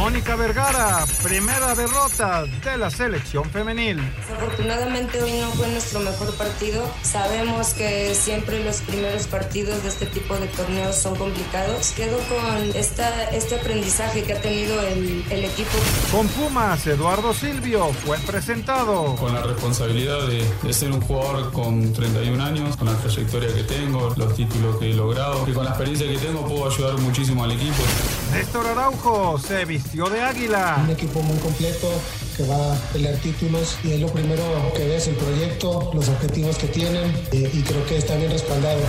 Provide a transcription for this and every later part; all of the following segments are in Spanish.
Mónica Vergara, primera derrota de la selección femenil. Desafortunadamente hoy no fue nuestro mejor partido. Sabemos que siempre los primeros partidos de este tipo de torneos son complicados. Quedo con esta, este aprendizaje que ha tenido el, el equipo. Con Pumas, Eduardo Silvio fue presentado. Con la responsabilidad de, de ser un jugador con 31 años, con la trayectoria que tengo, los títulos que he logrado y con la experiencia que tengo puedo ayudar muchísimo al equipo. Néstor Araujo se vistió de águila. Un equipo muy completo que va a pelear títulos y es lo primero que ves el proyecto, los objetivos que tienen y, y creo que está bien respaldado.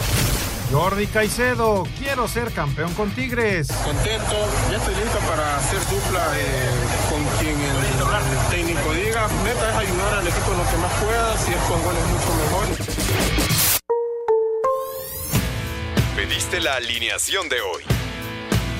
Jordi Caicedo, quiero ser campeón con Tigres. Contento, ya estoy listo para hacer dupla eh, con quien el, el, técnico diga. Meta es ayudar al equipo en lo que más pueda, si es con goles mucho mejor. Pediste la alineación de hoy.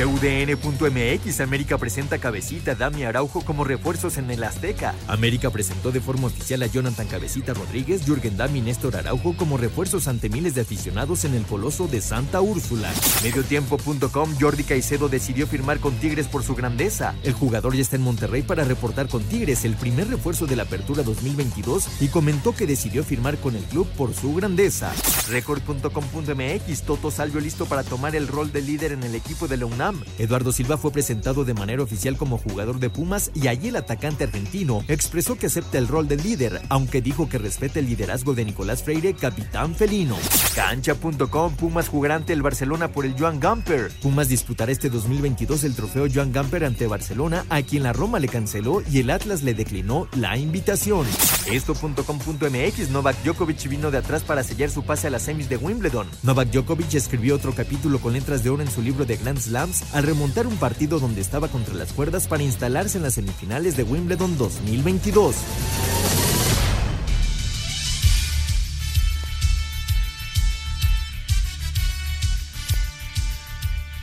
TUDN.mx América presenta Cabecita Dami Araujo como refuerzos en el Azteca. América presentó de forma oficial a Jonathan Cabecita Rodríguez, Jürgen Dami y Néstor Araujo como refuerzos ante miles de aficionados en el Coloso de Santa Úrsula. Mediotiempo.com Jordi Caicedo decidió firmar con Tigres por su grandeza. El jugador ya está en Monterrey para reportar con Tigres, el primer refuerzo de la apertura 2022, y comentó que decidió firmar con el club por su grandeza. Record.com.mx Toto Salvio listo para tomar el rol de líder en el equipo de la UNAM. Eduardo Silva fue presentado de manera oficial como jugador de Pumas y allí el atacante argentino expresó que acepta el rol de líder, aunque dijo que respeta el liderazgo de Nicolás Freire, capitán felino. Cancha.com Pumas jugará ante el Barcelona por el Joan Gamper. Pumas disputará este 2022 el trofeo Joan Gamper ante Barcelona, a quien la Roma le canceló y el Atlas le declinó la invitación. Esto.com.mx Novak Djokovic vino de atrás para sellar su pase a las semis de Wimbledon. Novak Djokovic escribió otro capítulo con letras de oro en su libro de Grand Slams al remontar un partido donde estaba contra las cuerdas para instalarse en las semifinales de Wimbledon 2022.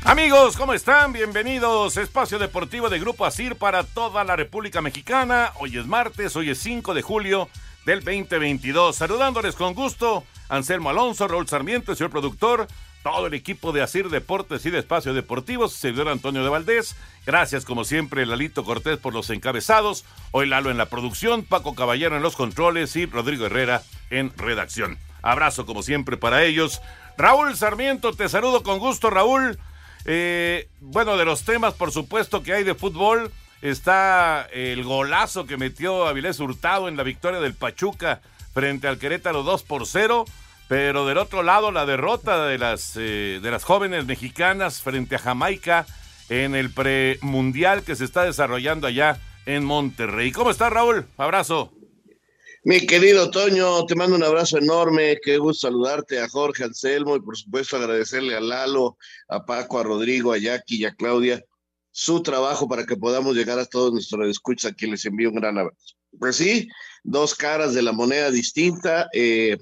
Amigos, ¿cómo están? Bienvenidos. Espacio Deportivo de Grupo Asir para toda la República Mexicana. Hoy es martes, hoy es 5 de julio del 2022. Saludándoles con gusto, Anselmo Alonso, Raúl Sarmiento, el señor productor, todo el equipo de Asir Deportes y de Espacio Deportivo, servidor Antonio de Valdés. Gracias, como siempre, Lalito Cortés por los encabezados. Hoy Lalo en la producción, Paco Caballero en los controles y Rodrigo Herrera en redacción. Abrazo, como siempre, para ellos. Raúl Sarmiento, te saludo con gusto, Raúl. Eh, bueno, de los temas, por supuesto, que hay de fútbol, está el golazo que metió Avilés Hurtado en la victoria del Pachuca frente al Querétaro 2 por 0. Pero del otro lado, la derrota de las, eh, de las jóvenes mexicanas frente a Jamaica en el premundial que se está desarrollando allá en Monterrey. ¿Cómo estás, Raúl? Abrazo. Mi querido Toño, te mando un abrazo enorme, qué gusto saludarte a Jorge Anselmo y por supuesto agradecerle a Lalo, a Paco, a Rodrigo, a Jackie y a Claudia su trabajo para que podamos llegar a todos nuestros escuchas, a les envío un gran abrazo. Pues sí, dos caras de la moneda distinta. Eh,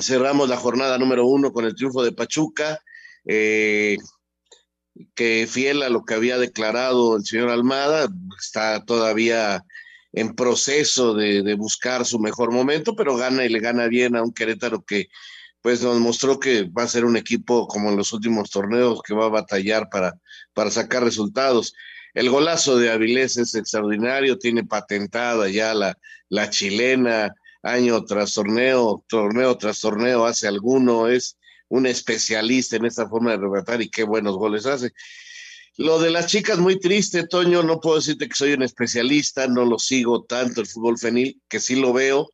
cerramos la jornada número uno con el triunfo de Pachuca, eh, que fiel a lo que había declarado el señor Almada, está todavía en proceso de, buscar su mejor momento, pero gana y le gana bien a un Querétaro que pues nos mostró que va a ser un equipo como en los últimos torneos que va a batallar para, para sacar resultados. El golazo de Avilés es extraordinario, tiene patentada ya la, la chilena, año tras torneo, torneo tras torneo, hace alguno, es un especialista en esta forma de rematar y qué buenos goles hace. Lo de las chicas, muy triste, Toño, no puedo decirte que soy un especialista, no lo sigo tanto el fútbol fenil, que sí lo veo,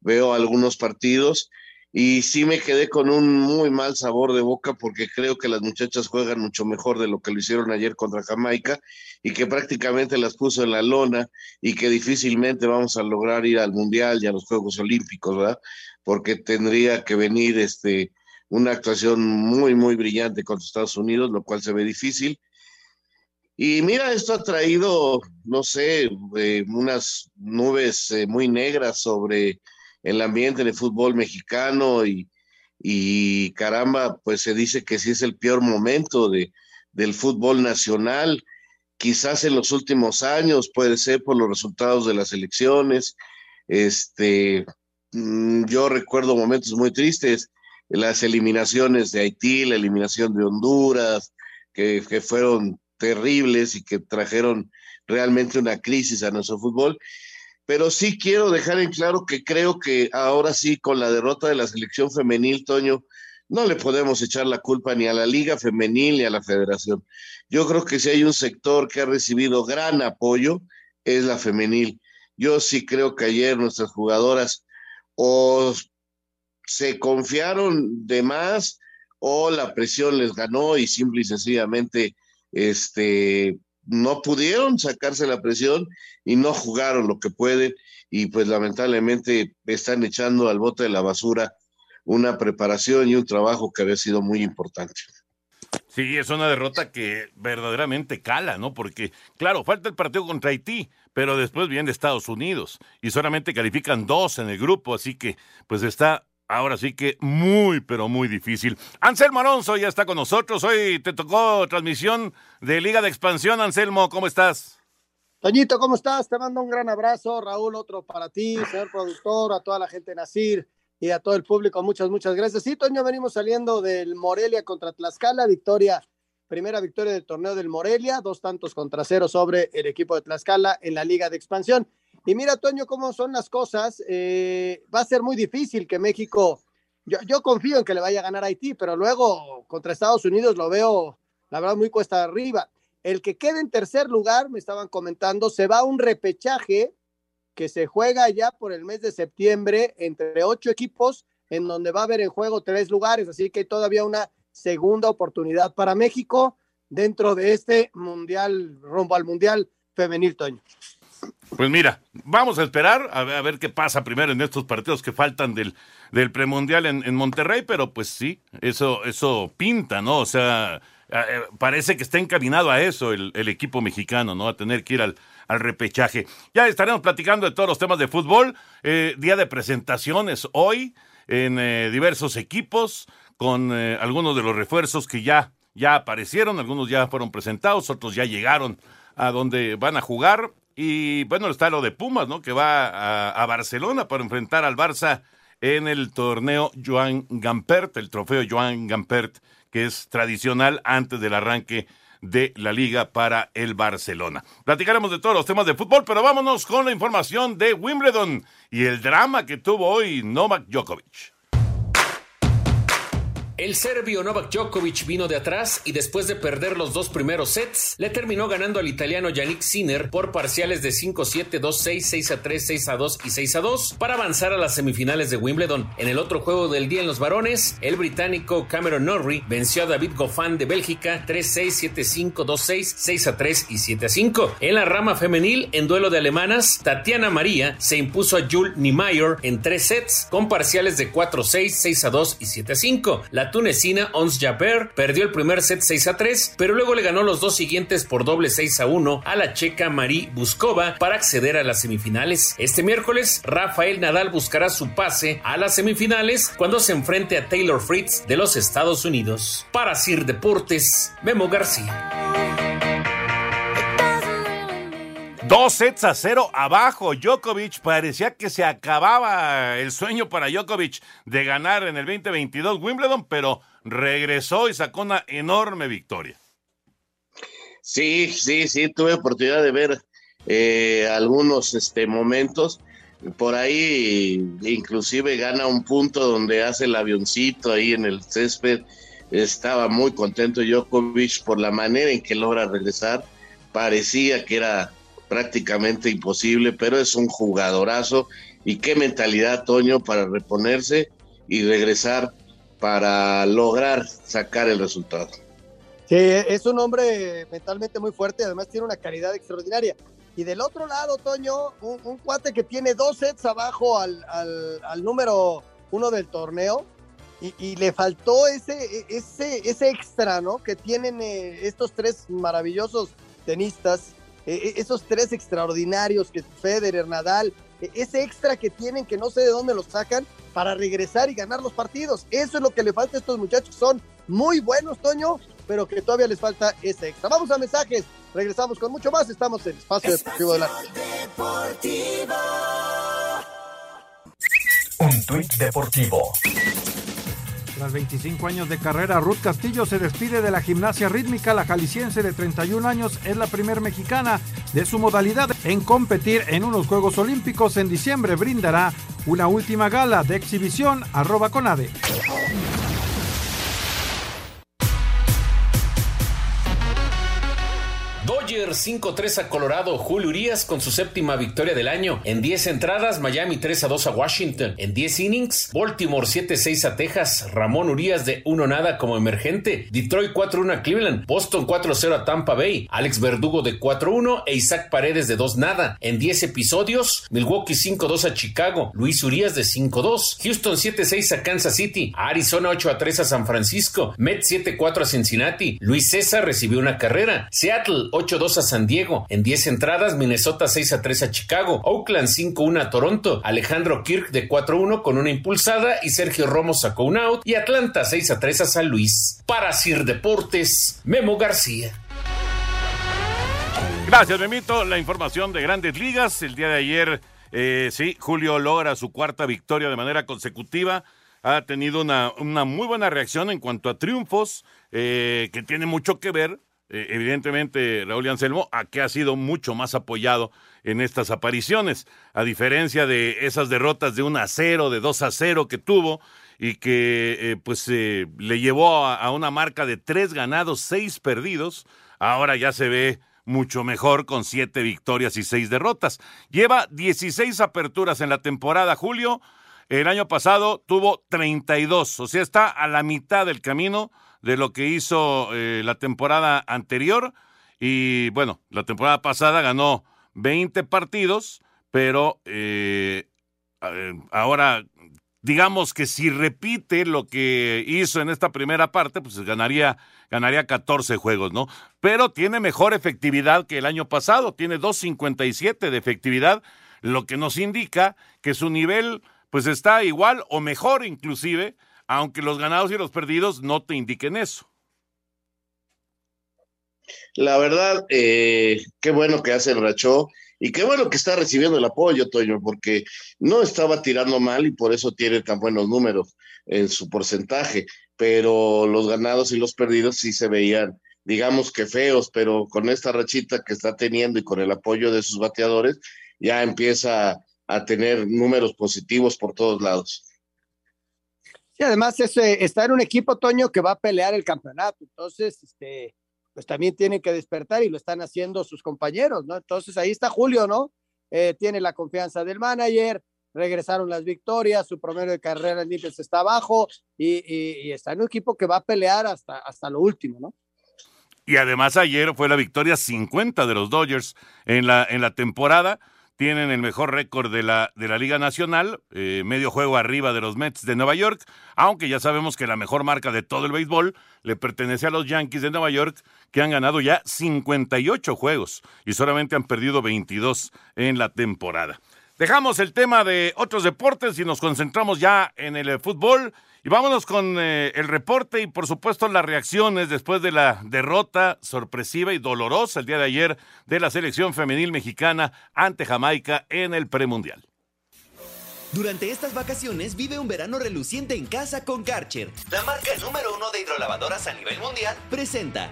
veo algunos partidos y sí me quedé con un muy mal sabor de boca porque creo que las muchachas juegan mucho mejor de lo que lo hicieron ayer contra Jamaica y que prácticamente las puso en la lona y que difícilmente vamos a lograr ir al Mundial y a los Juegos Olímpicos, ¿verdad? Porque tendría que venir este, una actuación muy, muy brillante contra Estados Unidos, lo cual se ve difícil. Y mira, esto ha traído, no sé, eh, unas nubes eh, muy negras sobre el ambiente de fútbol mexicano y, y caramba, pues se dice que sí es el peor momento de, del fútbol nacional, quizás en los últimos años, puede ser por los resultados de las elecciones. Este, mm, yo recuerdo momentos muy tristes, las eliminaciones de Haití, la eliminación de Honduras, que, que fueron terribles y que trajeron realmente una crisis a nuestro fútbol pero sí quiero dejar en claro que creo que ahora sí, con la derrota de la selección femenil, Toño, no le podemos echar la culpa ni a la liga femenil ni a la federación. Yo creo que si hay un sector que ha recibido gran apoyo, es la femenil. Yo sí creo que ayer nuestras jugadoras o se confiaron de más o la presión les ganó y simple y sencillamente este, no pudieron sacarse la presión y no jugaron lo que pueden y pues lamentablemente están echando al bote de la basura una preparación y un trabajo que había sido muy importante. Sí, es una derrota que verdaderamente cala, ¿no? Porque, claro, falta el partido contra Haití, pero después viene Estados Unidos y solamente califican dos en el grupo, así que pues está Ahora sí que muy, pero muy difícil. Anselmo Alonso ya está con nosotros. Hoy te tocó transmisión de Liga de Expansión. Anselmo, ¿cómo estás? Toñito, ¿cómo estás? Te mando un gran abrazo. Raúl, otro para ti, señor productor, a toda la gente de Nacir y a todo el público. Muchas, muchas gracias. Sí, Toño, venimos saliendo del Morelia contra Tlaxcala. Victoria, primera victoria del torneo del Morelia. Dos tantos contra cero sobre el equipo de Tlaxcala en la Liga de Expansión. Y mira, Toño, cómo son las cosas. Eh, va a ser muy difícil que México, yo, yo, confío en que le vaya a ganar a Haití, pero luego contra Estados Unidos lo veo, la verdad, muy cuesta arriba. El que quede en tercer lugar, me estaban comentando, se va a un repechaje que se juega ya por el mes de septiembre entre ocho equipos, en donde va a haber en juego tres lugares, así que todavía una segunda oportunidad para México dentro de este mundial, rumbo al mundial femenil, Toño. Pues mira, vamos a esperar a ver, qué pasa primero en estos partidos que faltan del, del premundial en, Monterrey, pero pues sí, eso, eso pinta, ¿no? O sea, eh, parece que está encaminado a eso el, equipo mexicano, ¿no? A tener que ir al, al, repechaje. Ya estaremos platicando de todos los temas de fútbol. Eh, día de presentaciones hoy en eh, diversos equipos con algunos de los refuerzos que ya, ya aparecieron, algunos ya fueron presentados, otros ya llegaron a donde van a jugar. Y bueno, está lo de Pumas, ¿no? Que va a, Barcelona para enfrentar al Barça en el torneo Joan Gampert, el trofeo Joan Gampert, que es tradicional antes del arranque de la liga para el Barcelona. Platicaremos de todos los temas de fútbol, pero vámonos con la información de Wimbledon y el drama que tuvo hoy Novak Djokovic. El serbio Novak Djokovic vino de atrás y después de perder los dos primeros sets, le terminó ganando al italiano Yannick Sinner por parciales de 5-7, 2-6, 6-3, 6-2 y 6-2 para avanzar a las semifinales de Wimbledon. En el otro juego del día en los varones, el británico Cameron Norrie venció a David Goffin de Bélgica 3-6, 7-5, 2-6, 6-3 y 7-5. En la rama femenil, en duelo de alemanas, Tatiana María se impuso a Jules Niemeyer en tres sets con parciales de 4-6, 6-2 y 7-5. La tunecina Ons Jabeur perdió el primer set 6 a 3, pero luego le ganó los dos siguientes por doble 6 a 1 a la checa Marie Buskova para acceder a las semifinales. Este miércoles, Rafael Nadal buscará su pase a las semifinales cuando se enfrente a Taylor Fritz de los Estados Unidos. Para Sir Deportes, Memo García. Dos sets a cero abajo. Djokovic parecía que se acababa el sueño para Djokovic de ganar en el 2022 Wimbledon, pero regresó y sacó una enorme victoria. Sí, sí, sí, tuve oportunidad de ver eh, algunos este, momentos. Por ahí inclusive gana un punto donde hace el avioncito ahí en el césped. Estaba muy contento Djokovic por la manera en que logra regresar. Parecía que era prácticamente imposible, pero es un jugadorazo y qué mentalidad, Toño, para reponerse y regresar para lograr sacar el resultado. Sí, es un hombre mentalmente muy fuerte, además tiene una calidad extraordinaria. Y del otro lado, Toño, un, cuate que tiene dos sets abajo al, al, número uno del torneo y, le faltó ese, ese, ese extra, ¿no? Que tienen eh, estos tres maravillosos tenistas, e, e, esos tres extraordinarios que Federer, Nadal, e, ese extra que tienen que no sé de dónde los sacan para regresar y ganar los partidos. Eso es lo que le falta a estos muchachos. Son muy buenos, Toño, pero que todavía les falta ese extra. Vamos a mensajes. Regresamos con mucho más. Estamos en Espacio, Deportivo de la Un tuit deportivo. Tras 25 años de carrera, Ruth Castillo se despide de la gimnasia rítmica. La jalisciense de 31 años es la primer mexicana de su modalidad en competir en unos Juegos Olímpicos. En diciembre brindará una última gala de exhibición arroba conade. Dodgers 5-3 a Colorado, Julio Urias con su séptima victoria del año. En 10 entradas, Miami 3-2 a Washington. En 10 innings, Baltimore 7-6 a Texas. Ramón Urias de 1 nada como emergente. Detroit 4-1 a Cleveland. Boston 4-0 a Tampa Bay. Alex Verdugo de 4-1 e Isaac Paredes de 2 nada. En 10 episodios, Milwaukee 5-2 a Chicago. Luis Urias de 5-2. Houston 7-6 a Kansas City. Arizona 8-3 a San Francisco. Mets 7-4 a Cincinnati. Luis César recibió una carrera. Seattle 8-2 a San Diego. En 10 entradas, Minnesota 6-3 a Chicago. Oakland 5-1 a Toronto. Alejandro Kirk de 4-1 con una impulsada y Sergio Romo sacó un out. Y Atlanta 6-3 a San Luis. Para Sir Deportes, Memo García. Gracias, Memito. La información de grandes ligas. El día de ayer, eh, sí, Julio logra su cuarta victoria de manera consecutiva. Ha tenido una, una muy buena reacción en cuanto a triunfos, eh, que tiene mucho que ver eh, evidentemente Raúl Anselmo, a que ha sido mucho más apoyado en estas apariciones, a diferencia de esas derrotas de 1 a 0, de 2 a 0 que tuvo y que eh, pues eh, le llevó a, una marca de 3 ganados, 6 perdidos, ahora ya se ve mucho mejor con 7 victorias y 6 derrotas. Lleva 16 aperturas en la temporada, Julio. El año pasado tuvo 32, o sea, está a la mitad del camino de lo que hizo eh, la temporada anterior. Y bueno, la temporada pasada ganó 20 partidos, pero eh, ahora digamos que si repite lo que hizo en esta primera parte, pues ganaría, ganaría 14 juegos, ¿no? Pero tiene mejor efectividad que el año pasado, tiene 2.57 de efectividad, lo que nos indica que su nivel pues está igual o mejor inclusive aunque los ganados y los perdidos no te indiquen eso. La verdad, eh, qué bueno que hace el Rachó y qué bueno que está recibiendo el apoyo, Toño, porque no estaba tirando mal y por eso tiene tan buenos números en su porcentaje, pero los ganados y los perdidos sí se veían, digamos que feos, pero con esta rachita que está teniendo y con el apoyo de sus bateadores, ya empieza a tener números positivos por todos lados. Sí, además es, está en un equipo, Toño, que va a pelear el campeonato. Entonces, este, pues también tienen que despertar y lo están haciendo sus compañeros, ¿no? Entonces ahí está Julio, ¿no? Eh, tiene la confianza del manager, regresaron las victorias, su promedio de carrera en Limpias está abajo y, está en un equipo que va a pelear hasta, hasta lo último, ¿no? Y además ayer fue la victoria 50 de los Dodgers en la, en la temporada tienen el mejor récord de la, de la Liga Nacional, eh, medio juego arriba de los Mets de Nueva York, aunque ya sabemos que la mejor marca de todo el béisbol le pertenece a los Yankees de Nueva York, que han ganado ya 58 juegos y solamente han perdido 22 en la temporada. Dejamos el tema de otros deportes y nos concentramos ya en el eh, fútbol. Y vámonos con eh, el reporte y por supuesto las reacciones después de la derrota sorpresiva y dolorosa el día de ayer de la selección femenil mexicana ante Jamaica en el premundial. Durante estas vacaciones vive un verano reluciente en casa con Karcher. La marca número uno de hidrolavadoras a nivel mundial presenta.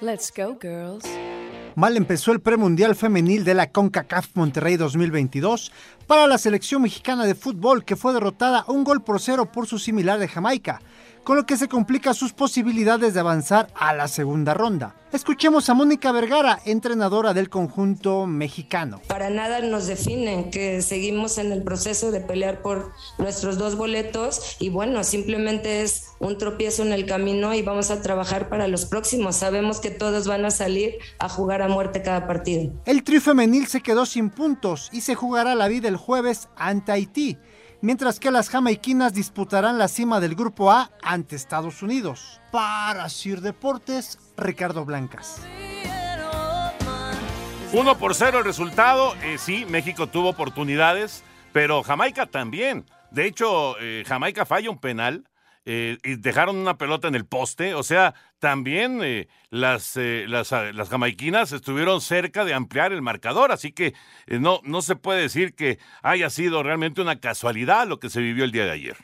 Let's go, girls. Mal empezó el premundial femenil de la CONCACAF Monterrey 2022 para la selección mexicana de fútbol que fue derrotada un gol por cero por su similar de Jamaica. Con lo que se complica sus posibilidades de avanzar a la segunda ronda. Escuchemos a Mónica Vergara, entrenadora del conjunto mexicano. Para nada nos definen que seguimos en el proceso de pelear por nuestros dos boletos y bueno, simplemente es un tropiezo en el camino y vamos a trabajar para los próximos. Sabemos que todos van a salir a jugar a muerte cada partido. El tri femenil se quedó sin puntos y se jugará la vida el jueves ante Haití mientras que las jamaiquinas disputarán la cima del Grupo A ante Estados Unidos. Para Sir Deportes, Ricardo Blancas. 1 por 0 el resultado. Eh, sí, México tuvo oportunidades, pero Jamaica también. De hecho, eh, Jamaica falla un penal eh, y dejaron una pelota en el poste. O sea, también eh, las, eh, las, ah, las, jamaiquinas estuvieron cerca de ampliar el marcador. Así que no, no se puede decir que haya sido realmente una casualidad lo que se vivió el día de ayer.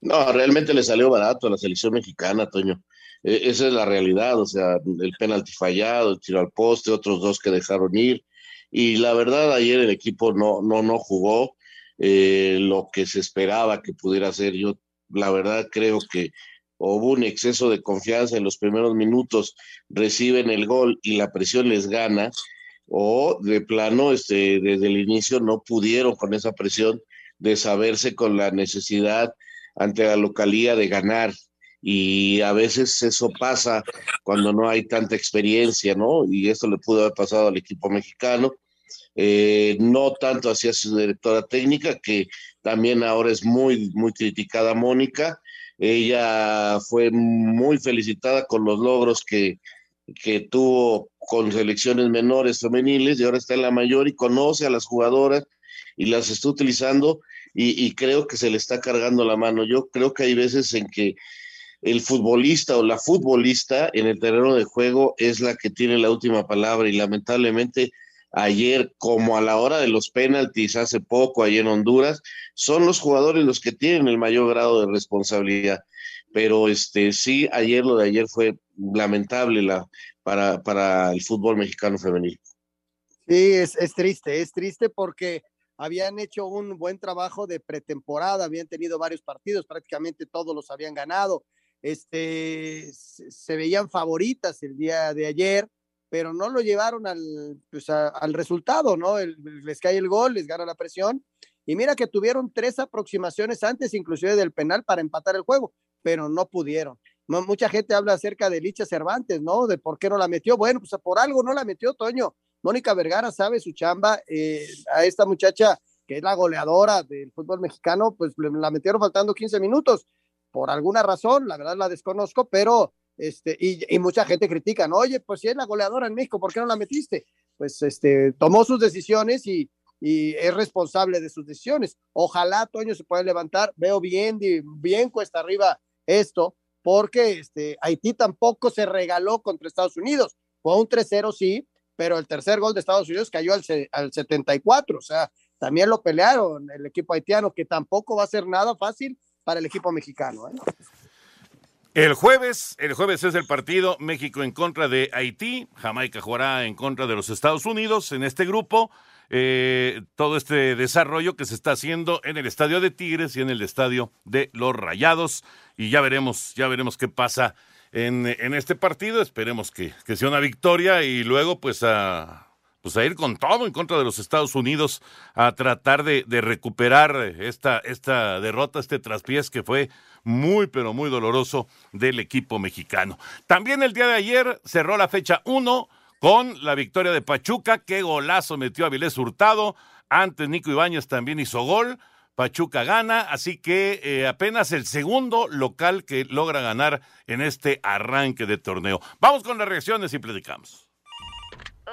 No, realmente le salió barato a la selección mexicana, Toño. E, esa es la realidad. O sea, el penalti fallado, el tiro al poste, otros dos que dejaron ir. Y la verdad, ayer el equipo no, no, no jugó. lo que se esperaba que pudiera hacer. Yo la verdad creo que hubo un exceso de confianza en los primeros minutos, reciben el gol y la presión les gana, o de plano, este, desde el inicio no pudieron con esa presión de saberse con la necesidad ante la localía de ganar. Y a veces eso pasa cuando no hay tanta experiencia, ¿no? Y esto le pudo haber pasado al equipo mexicano. Eh, no tanto hacia su directora técnica, que también ahora es muy, muy criticada Mónica. Ella fue muy felicitada con los logros que, que tuvo con selecciones menores femeniles y ahora está en la mayor y conoce a las jugadoras y las está utilizando y, y, creo que se le está cargando la mano. Yo creo que hay veces en que el futbolista o la futbolista en el terreno de juego es la que tiene la última palabra y lamentablemente ayer como a la hora de los penaltis hace poco allí en Honduras, son los jugadores los que tienen el mayor grado de responsabilidad. Pero este sí, ayer lo de ayer fue lamentable la, para, para el fútbol mexicano femenil. Sí, es, es triste, es triste porque habían hecho un buen trabajo de pretemporada, habían tenido varios partidos, prácticamente todos los habían ganado. Este, se veían favoritas el día de ayer, pero no lo llevaron al, pues al resultado, ¿no? les cae el gol, les gana la presión. Y mira que tuvieron tres aproximaciones antes, inclusive del penal, para empatar el juego, pero no pudieron. mucha gente habla acerca de Licha Cervantes, ¿no? De por qué no la metió. Bueno, pues por algo no la metió, Toño. Mónica Vergara sabe su chamba. Eh, a esta muchacha, que es la goleadora del fútbol mexicano, pues la metieron faltando 15 minutos. Por alguna razón, la verdad la desconozco, pero este, y, mucha gente critica, ¿no? Oye, pues si es la goleadora en México, ¿por qué no la metiste? Pues este, tomó sus decisiones y, es responsable de sus decisiones. Ojalá Toño se pueda levantar. Veo bien, bien cuesta arriba esto, porque este, Haití tampoco se regaló contra Estados Unidos. Fue un 3-0, sí, pero el tercer gol de Estados Unidos cayó al, al 74. O sea, también lo pelearon el equipo haitiano, que tampoco va a ser nada fácil para el equipo mexicano. ¿eh? El jueves, el jueves es el partido México en contra de Haití, Jamaica jugará en contra de los Estados Unidos en este grupo. Eh, todo este desarrollo que se está haciendo en el estadio de Tigres y en el estadio de los Rayados. Y ya veremos, ya veremos qué pasa en, en este partido. Esperemos que, que, sea una victoria y luego pues a, pues a ir con todo en contra de los Estados Unidos a tratar de, recuperar esta, esta derrota, este traspiés que fue muy, pero muy doloroso del equipo mexicano. También el día de ayer cerró la fecha 1 con la victoria de Pachuca. Qué golazo metió Avilés Hurtado. Antes Nico Ibáñez también hizo gol. Pachuca gana, así que eh, apenas el segundo local que logra ganar en este arranque de torneo. Vamos con las reacciones y platicamos.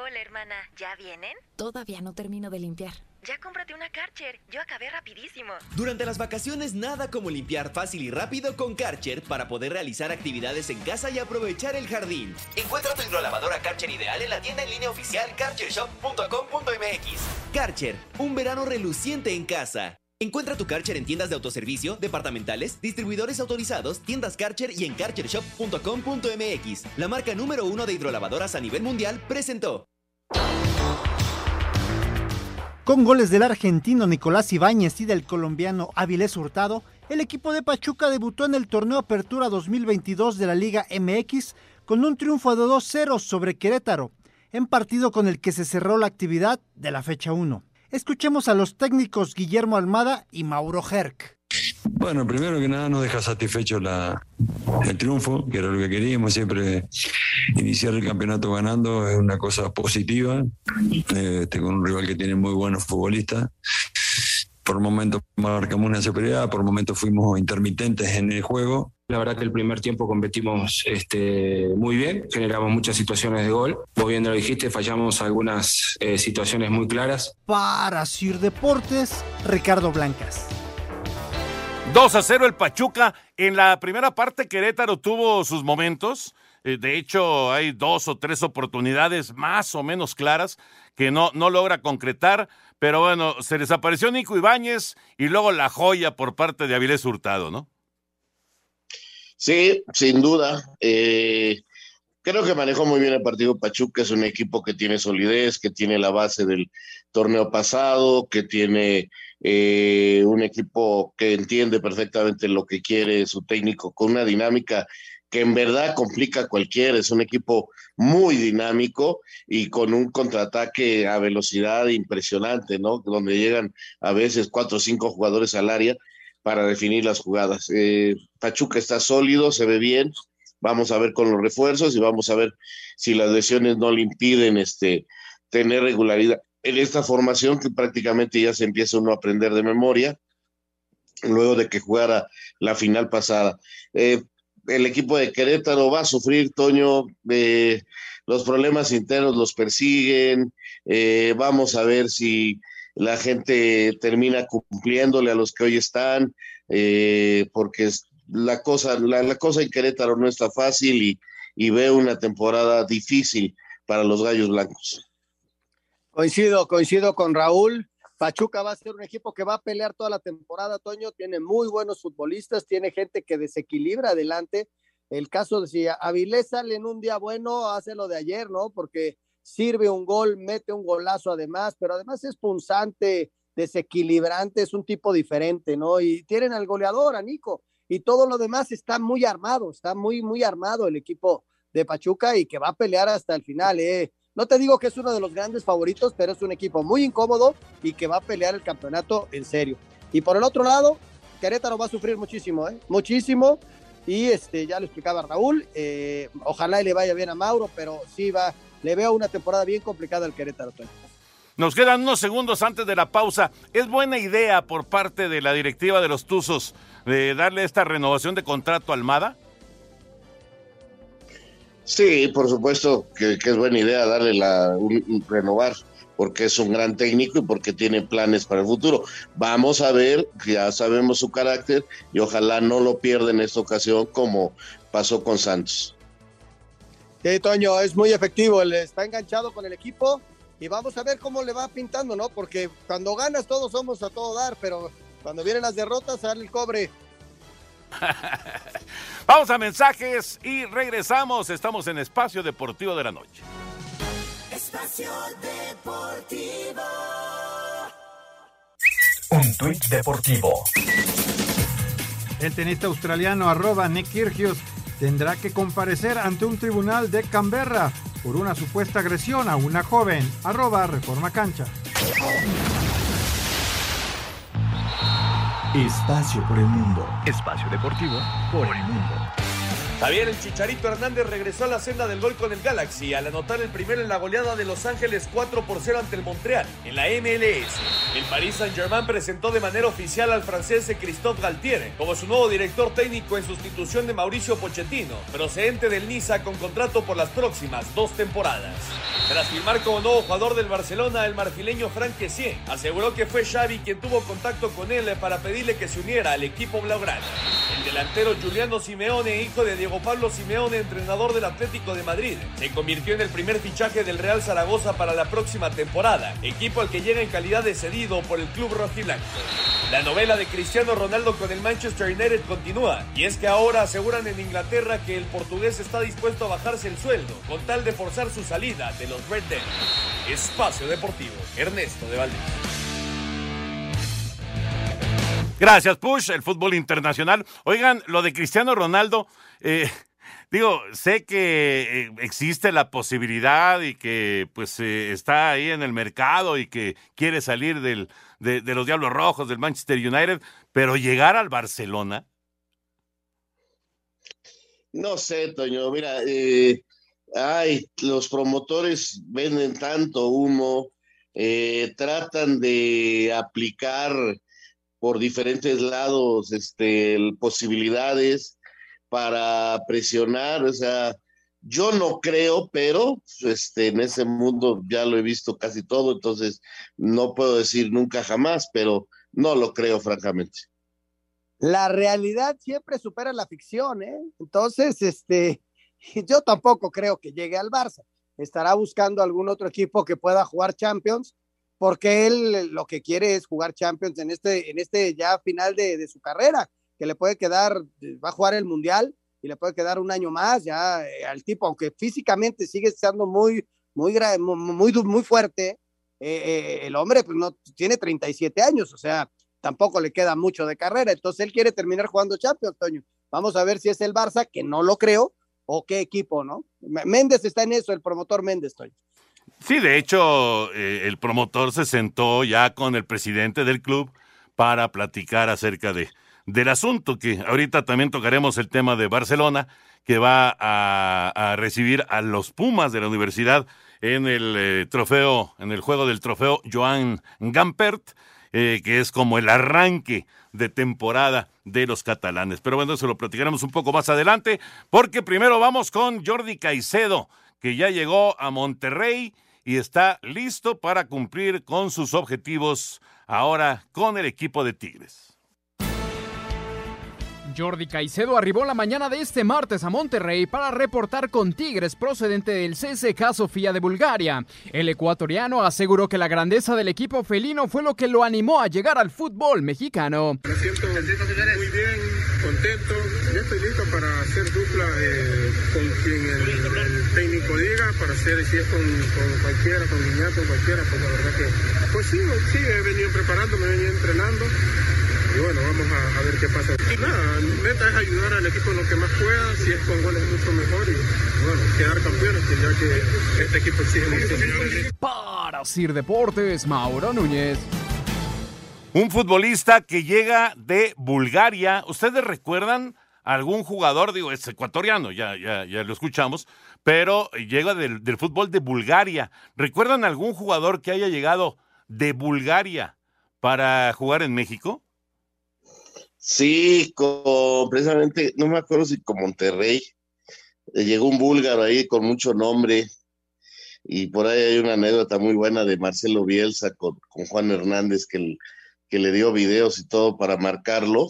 Hola hermana, ¿ya vienen? Todavía no termino de limpiar. Ya cómprate una Karcher. Yo acabé rapidísimo. Durante las vacaciones nada como limpiar fácil y rápido con Karcher para poder realizar actividades en casa y aprovechar el jardín. Encuentra tu hidrolavadora Karcher ideal en la tienda en línea oficial karchershop.com.mx. Karcher, un verano reluciente en casa. Encuentra tu Karcher en tiendas de autoservicio, departamentales, distribuidores autorizados, tiendas Karcher y en karchershop.com.mx. La marca número uno de hidrolavadoras a nivel mundial presentó. Con goles del argentino Nicolás Ibáñez y del colombiano Avilés Hurtado, el equipo de Pachuca debutó en el torneo Apertura 2022 de la Liga MX con un triunfo de 2-0 sobre Querétaro, en partido con el que se cerró la actividad de la fecha 1. Escuchemos a los técnicos Guillermo Almada y Mauro Herc. Bueno, primero que nada nos deja satisfecho la, el triunfo, que era lo que queríamos, siempre iniciar el campeonato ganando es una cosa positiva, este, con un rival que tiene muy buenos futbolistas. Por momentos marcamos una superioridad, por momentos fuimos intermitentes en el juego. La verdad que el primer tiempo competimos este, muy bien, generamos muchas situaciones de gol. Vos bien lo dijiste, fallamos algunas eh, situaciones muy claras. Para Sir Deportes, Ricardo Blancas. 2 a 0 el Pachuca. En la primera parte Querétaro tuvo sus momentos. Eh, de hecho, hay dos o tres oportunidades más o menos claras que no, no logra concretar. Pero bueno, se desapareció Nico Ibáñez y luego la joya por parte de Avilés Hurtado, ¿no? Sí, sin duda. Eh, creo que manejó muy bien el partido Pachuca. Es un equipo que tiene solidez, que tiene la base del torneo pasado, que tiene eh, un equipo que entiende perfectamente lo que quiere su técnico, con una dinámica que en verdad complica a cualquiera. Es un equipo muy dinámico y con un contraataque a velocidad impresionante, ¿no? Donde llegan a veces cuatro o cinco jugadores al área para definir las jugadas. Eh, Pachuca está sólido, se ve bien. Vamos a ver con los refuerzos y vamos a ver si las lesiones no le impiden este, tener regularidad en esta formación que prácticamente ya se empieza uno a aprender de memoria, luego de que jugara la final pasada. Eh, el equipo de Querétaro va a sufrir, Toño, eh, los problemas internos los persiguen, vamos a ver si la gente termina cumpliéndole a los que hoy están, porque la cosa, la, cosa en Querétaro no está fácil y, y una temporada difícil para los Gallos Blancos. Coincido, coincido con Raúl. Pachuca va a ser un equipo que va a pelear toda la temporada, Toño. Tiene muy buenos futbolistas, tiene gente que desequilibra adelante. El caso de si Avilés sale en un día bueno, hace lo de ayer, ¿no? Porque sirve un gol, mete un golazo además, pero además es punzante, desequilibrante, es un tipo diferente, ¿no? Y tienen al goleador, a Nico, y todo lo demás está muy armado, está muy, muy armado el equipo de Pachuca y que va a pelear hasta el final, ¿eh? No te digo que es uno de los grandes favoritos, pero es un equipo muy incómodo y que va a pelear el campeonato en serio. Y por el otro lado, Querétaro va a sufrir muchísimo, ¿eh? muchísimo. Y este, ya lo explicaba Raúl, eh, ojalá le vaya bien a Mauro, pero sí va, le veo una temporada bien complicada al Querétaro. Nos quedan unos segundos antes de la pausa. ¿Es buena idea por parte de la directiva de los Tuzos de darle esta renovación de contrato a Almada? Sí, por supuesto que, es buena idea darle la renovar porque es un gran técnico y porque tiene planes para el futuro. Vamos a ver, ya sabemos su carácter y ojalá no lo pierda en esta ocasión como pasó con Santos. Sí, Toño, es muy efectivo, él está enganchado con el equipo y vamos a ver cómo le va pintando, ¿no? Porque cuando ganas todos somos a todo dar, pero cuando vienen las derrotas sale el cobre. Vamos a mensajes y regresamos. Estamos en Espacio Deportivo de la Noche. Espacio Deportivo. Un tuit deportivo. El tenista australiano arroba Nick Kyrgios tendrá que comparecer ante un tribunal de Canberra por una supuesta agresión a una joven. Arroba Reforma Cancha. Espacio por el mundo. Espacio deportivo por el mundo. Javier el Chicharito Hernández regresó a la senda del gol con el Galaxy al anotar el primero en la goleada de Los Ángeles 4 por 0 ante el Montreal en la MLS. El Paris Saint-Germain presentó de manera oficial al francés Christophe Galtier como su nuevo director técnico en sustitución de Mauricio Pochettino, procedente del Niza con contrato por las próximas dos temporadas. Tras firmar como nuevo jugador del Barcelona, el marfileño Frank Kessié aseguró que fue Xavi quien tuvo contacto con él para pedirle que se uniera al equipo blaugrana. El delantero Juliano Simeone, hijo de Diego Pablo Simeone, entrenador del Atlético de Madrid, se convirtió en el primer fichaje del Real Zaragoza para la próxima temporada, equipo al que llega en calidad de cedido por el club rojiblanco. La novela de Cristiano Ronaldo con el Manchester United continúa, y es que ahora aseguran en Inglaterra que el portugués está dispuesto a bajarse el sueldo con tal de forzar su salida de los Red Devils. Espacio Deportivo, Ernesto de Valdés. Gracias, Push, el fútbol internacional. Oigan, lo de Cristiano Ronaldo, eh, digo, sé que eh, existe la posibilidad y que pues eh, está ahí en el mercado y que quiere salir del, de, los Diablos Rojos, del Manchester United, pero llegar al Barcelona. No sé, Toño, mira, eh, ay, los promotores venden tanto humo, tratan de aplicar por diferentes lados este, posibilidades para presionar, o sea, yo no creo, pero este, en ese mundo ya lo he visto casi todo, entonces no puedo decir nunca jamás, pero no lo creo, francamente. La realidad siempre supera la ficción, ¿eh? Entonces, este, yo tampoco creo que llegue al Barça. Estará buscando algún otro equipo que pueda jugar Champions, porque él lo que quiere es jugar Champions en este, en este ya final de, de su carrera, que le puede quedar, va a jugar el Mundial y le puede quedar un año más ya eh, al tipo, aunque físicamente sigue estando muy, muy, muy, muy, fuerte, eh, eh, el hombre pues no tiene 37 años, o sea, tampoco le queda mucho de carrera, entonces él quiere terminar jugando Champions, Toño. Vamos a ver si es el Barça, que no lo creo, o qué equipo, ¿no? Méndez está en eso, el promotor Méndez, Toño. Sí, de hecho, eh, el promotor se sentó ya con el presidente del club para platicar acerca de, del asunto, que ahorita también tocaremos el tema de Barcelona, que va a, recibir a los Pumas de la universidad en el eh, trofeo, en el juego del trofeo Joan Gampert, eh, que es como el arranque de temporada de los catalanes. Pero bueno, eso lo platicaremos un poco más adelante, porque primero vamos con Jordi Caicedo, que ya llegó a Monterrey y está listo para cumplir con sus objetivos ahora con el equipo de Tigres. Jordi Caicedo arribó la mañana de este martes a Monterrey para reportar con Tigres procedente del CSK Sofía de Bulgaria. El ecuatoriano aseguró que la grandeza del equipo felino fue lo que lo animó a llegar al fútbol mexicano. Me siento muy bien, contento. Ya estoy listo para hacer dupla eh, con quien el, técnico diga, para hacer si es con, con cualquiera, con cualquiera, pues la verdad que, pues sí, sí, he venido preparando, me he venido entrenando y bueno, vamos a, a, ver qué pasa. Y nada, meta es ayudar al equipo en lo que más pueda, si es con goles mucho mejor y bueno, quedar campeones, ya que este equipo exige mucho. Para Sir Deportes, Mauro Núñez. Un futbolista que llega de Bulgaria. ¿Ustedes recuerdan algún jugador? Digo, es ecuatoriano, ya, ya, ya lo escuchamos, pero llega del, del fútbol de Bulgaria. ¿Recuerdan algún jugador que haya llegado de Bulgaria para jugar en México? Sí, con, precisamente, no me acuerdo si con Monterrey, eh, llegó un búlgaro ahí con mucho nombre, y por ahí hay una anécdota muy buena de Marcelo Bielsa con, con Juan Hernández que, que, le dio videos y todo para marcarlo,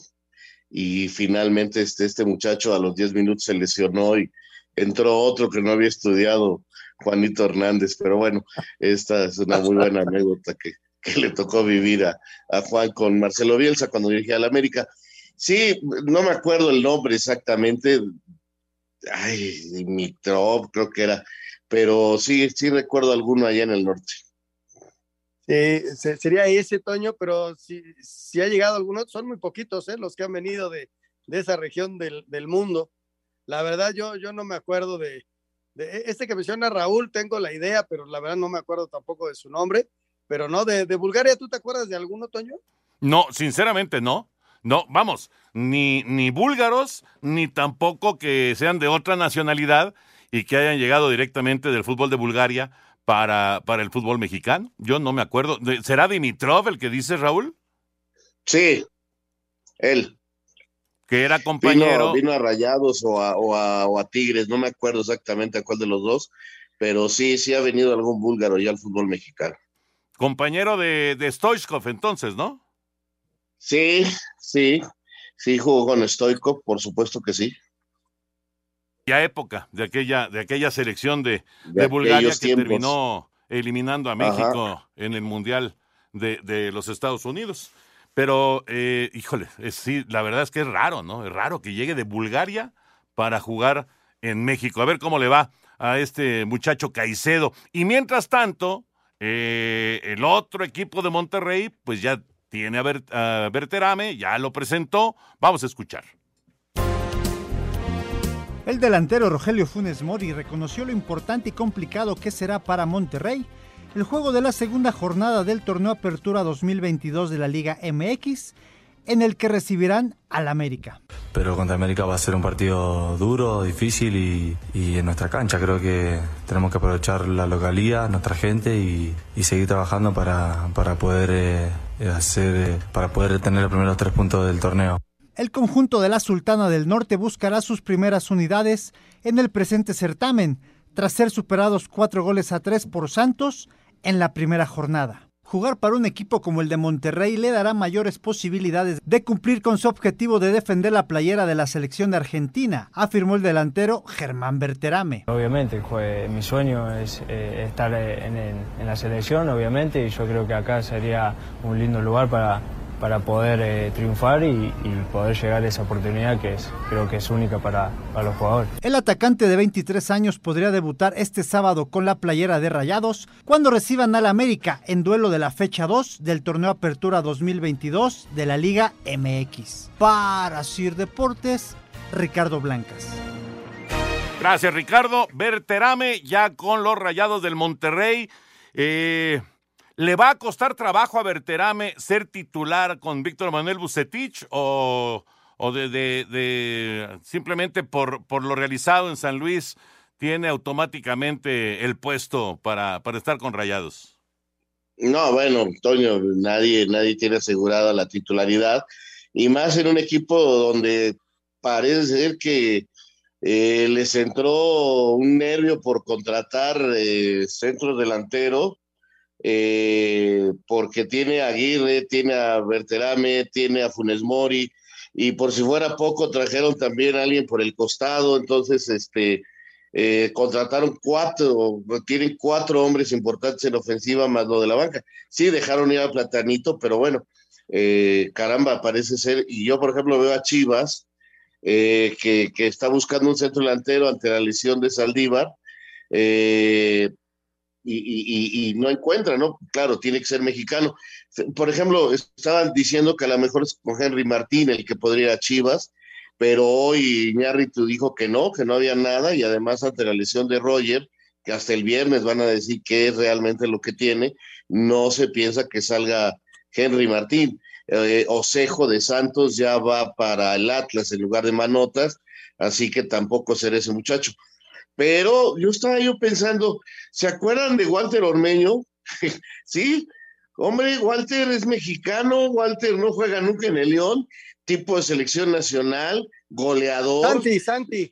y finalmente este, este muchacho a los 10 minutos se lesionó y entró otro que no había estudiado, Juanito Hernández, pero bueno, esta es una muy buena anécdota que, que le tocó vivir a, Juan con Marcelo Bielsa cuando dirigía al América. Sí, no me acuerdo el nombre exactamente. Ay, Mitrov creo que era, pero sí, sí recuerdo alguno allá en el norte. Sí, sería ese, Toño, pero si, si ha llegado alguno, son muy poquitos ¿eh? los que han venido de, de esa región del, del, mundo. La verdad, yo, yo no me acuerdo de, de, este que menciona Raúl, tengo la idea, pero la verdad no me acuerdo tampoco de su nombre. Pero no, de, de Bulgaria, ¿tú te acuerdas de alguno, Toño? No, sinceramente no. No, vamos, ni, ni búlgaros, ni tampoco que sean de otra nacionalidad y que hayan llegado directamente del fútbol de Bulgaria para, para el fútbol mexicano. Yo no me acuerdo. ¿Será Dimitrov el que dice Raúl? Sí, él. Que era compañero. Vino, vino a Rayados o a, o, a, o a, Tigres, no me acuerdo exactamente a cuál de los dos, pero sí, sí ha venido algún búlgaro ya al fútbol mexicano. Compañero de, de Stoichkov, entonces, ¿no? Sí, sí, sí jugó con Stoichkov, por supuesto que sí. Ya época de aquella, de aquella selección de, de, de Bulgaria que tiempos. terminó eliminando a México Ajá. en el Mundial de, de, los Estados Unidos. Pero, eh, híjole, es, sí, la verdad es que es raro, ¿no? Es raro que llegue de Bulgaria para jugar en México. A ver cómo le va a este muchacho Caicedo. Y mientras tanto, eh, el otro equipo de Monterrey, pues ya tiene a, Ber- a Berterame, ya lo presentó. Vamos a escuchar. El delantero Rogelio Funes Mori reconoció lo importante y complicado que será para Monterrey el juego de la segunda jornada del torneo Apertura 2022 de la Liga MX, en el que recibirán al América. Pero contra América va a ser un partido duro, difícil y, y en nuestra cancha. Creo que tenemos que aprovechar la localía, nuestra gente y, y seguir trabajando para, para poder eh, hacer, eh, para poder tener los primeros tres puntos del torneo. El conjunto de la Sultana del Norte buscará sus primeras unidades en el presente certamen, tras ser superados cuatro goles a tres por Santos en la primera jornada. Jugar para un equipo como el de Monterrey le dará mayores posibilidades de cumplir con su objetivo de defender la playera de la selección de Argentina, afirmó el delantero Germán Berterame. Obviamente, mi sueño es eh, estar en- en la selección, obviamente, y yo creo que acá sería un lindo lugar para, para poder eh, triunfar y, y poder llegar a esa oportunidad que es, creo que es única para, para los jugadores. El atacante de 23 años podría debutar este sábado con la playera de Rayados cuando reciban al América en duelo de la fecha 2 del torneo Apertura 2022 de la Liga MX. Para Sir Deportes, Ricardo Blancas. Gracias, Ricardo. Berterame ya con los rayados del Monterrey. Eh, ¿Le va a costar trabajo a Berterame ser titular con Víctor Manuel Bucetich o, o de, de- simplemente por, por lo realizado en San Luis tiene automáticamente el puesto para, para estar con rayados? No, bueno, Toño, nadie, nadie tiene asegurada la titularidad y más en un equipo donde parece ser que eh, les entró un nervio por contratar eh, eh, porque tiene a Aguirre, tiene a Berterame, tiene a Funes Mori, y por si fuera poco, trajeron también a alguien por el costado, entonces este eh, contrataron cuatro, tienen cuatro hombres importantes en ofensiva más lo de la banca. Sí, dejaron ir a Platanito, pero bueno, eh, caramba, parece ser, y yo por ejemplo veo a Chivas, que, está buscando un centro delantero ante la lesión de Saldívar, y, no encuentra, ¿no? Claro, tiene que ser mexicano. Por ejemplo, estaban diciendo que a lo mejor es con Henry Martín el que podría ir a Chivas, pero hoy Iñárritu dijo que no, que no había nada, y además ante la lesión de Roger, que hasta el viernes van a decir qué es realmente lo que tiene, no se piensa que salga Henry Martín. Eh, Osejo de Santos ya va para el Atlas en lugar de Manotas, así que tampoco será ese muchacho. Pero yo estaba yo pensando, ¿se acuerdan de Walter Ormeño? sí, hombre, Walter es mexicano, Walter no juega nunca en el León, tipo de selección nacional, goleador. Santi, Santi.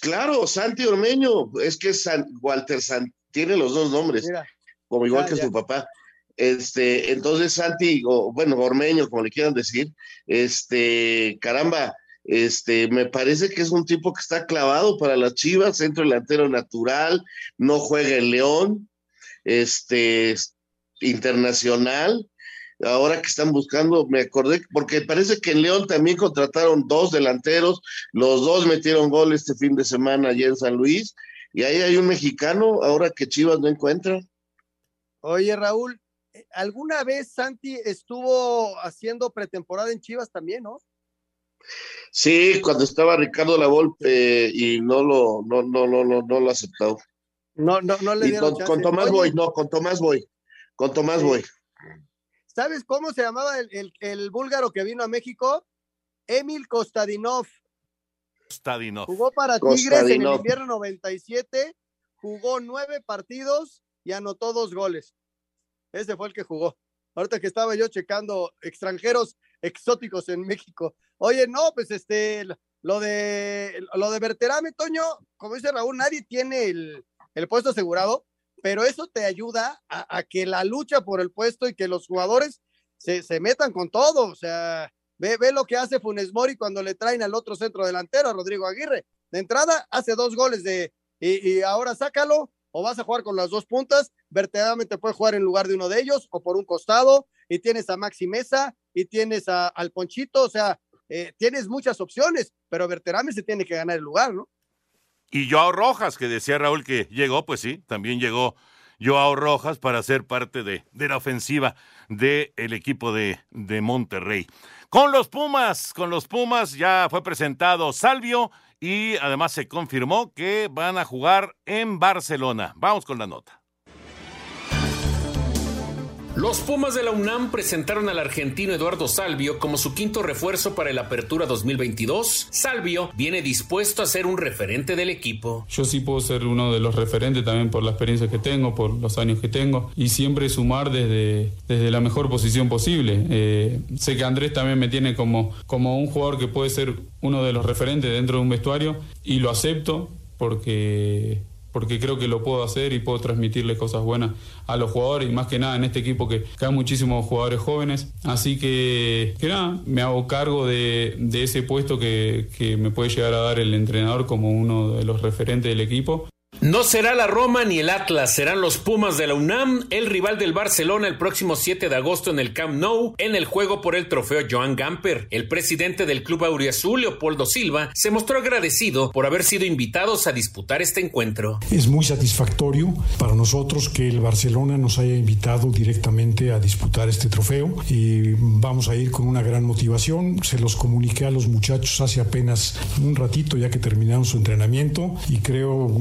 Claro, Santi Ormeño, es que San- Walter San, tiene los dos nombres, Mira. como igual Ya, que ya. su papá. Este, entonces Santi, o bueno, Ormeño, como le quieran decir, este, caramba, este, me parece que es un tipo que está clavado para las Chivas, centro delantero natural, no juega en León, este, es internacional. Ahora que están buscando, me acordé, porque parece que en León también contrataron dos delanteros, los dos metieron gol este fin de semana allá en San Luis, y ahí hay un mexicano, ahora que Chivas no encuentra. Oye, Raúl, ¿alguna vez Santi estuvo haciendo pretemporada en Chivas también, no? Sí, cuando estaba Ricardo Lavolpe y no lo, no, no, no, no, no lo aceptó. No, no, no le Y dieron con, Tomás Oye, Boy, no, con Tomás Boy, con Tomás Sí. Boy. ¿Sabes cómo se llamaba el, el- el búlgaro que vino a México? Emil Kostadinov. Stadinov. Jugó para Tigres en el Kostadinov. invierno 97, jugó nueve partidos y anotó dos goles. Ese fue el que jugó. Ahorita que estaba yo checando extranjeros exóticos en México. Oye, no, pues este, lo de lo de Berterame, Toño, como dice Raúl, nadie tiene el, el puesto asegurado, pero eso te ayuda a, que la lucha por el puesto y que los jugadores se, se metan con todo. O sea, ve, ve lo que hace Funes Mori cuando le traen al otro centro delantero, a Rodrigo Aguirre. De entrada, hace dos goles de, y, y ahora sácalo, o vas a jugar con las dos puntas, verdaderamente puede jugar en lugar de uno de ellos, o por un costado, y tienes a Maxi Mesa, y tienes a- al Ponchito, o sea, eh, tienes muchas opciones, pero Berterame se tiene que ganar el lugar, ¿no? Y Joao Rojas, que decía Raúl que llegó, pues sí, también llegó Joao Rojas para ser parte de, la ofensiva del equipo de, de Monterrey. Con los Pumas, con los Pumas ya fue presentado Salvio y además se confirmó que van a jugar en Barcelona. Vamos con la nota. Los Pumas de la UNAM presentaron al argentino Eduardo Salvio como su quinto refuerzo para el Apertura 2022. Salvio viene dispuesto a ser un referente del equipo. Yo sí puedo ser uno de los referentes también por la experiencia que tengo, por los años que tengo y siempre sumar desde, desde la mejor posición posible. Eh, sé que Andrés también me tiene como, como un jugador que puede ser uno de los referentes dentro de un vestuario y lo acepto porque porque creo que lo puedo hacer y puedo transmitirle cosas buenas a los jugadores y más que nada en este equipo que, hay muchísimos jugadores jóvenes. Así que, nada, me hago cargo de, ese puesto que me puede llegar a dar el entrenador como uno de los referentes del equipo. No será la Roma ni el Atlas, serán los Pumas de la UNAM, el rival del Barcelona el próximo 7 de agosto en el Camp Nou, en el juego por el trofeo Joan Gamper. El presidente del club Auriazul, Leopoldo Silva, se mostró agradecido por haber sido invitados a disputar este encuentro. Es muy satisfactorio para nosotros que el Barcelona nos haya invitado directamente a disputar este trofeo y vamos a ir con una gran motivación. Se los comuniqué a los muchachos hace apenas un ratito ya que terminaron su entrenamiento y creo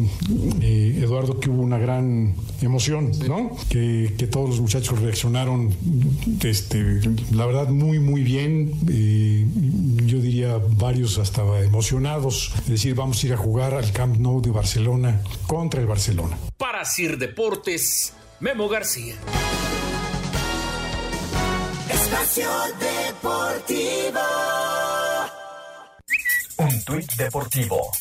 eh, Eduardo, que hubo una gran emoción, ¿no? Que, que, todos los muchachos reaccionaron, este, la verdad, muy, muy bien. Eh, yo diría varios hasta emocionados. Es decir, vamos a ir a jugar al Camp Nou de Barcelona contra el Barcelona. Para Sir Deportes, Memo García. Espacio Deportivo. Un tuit deportivo.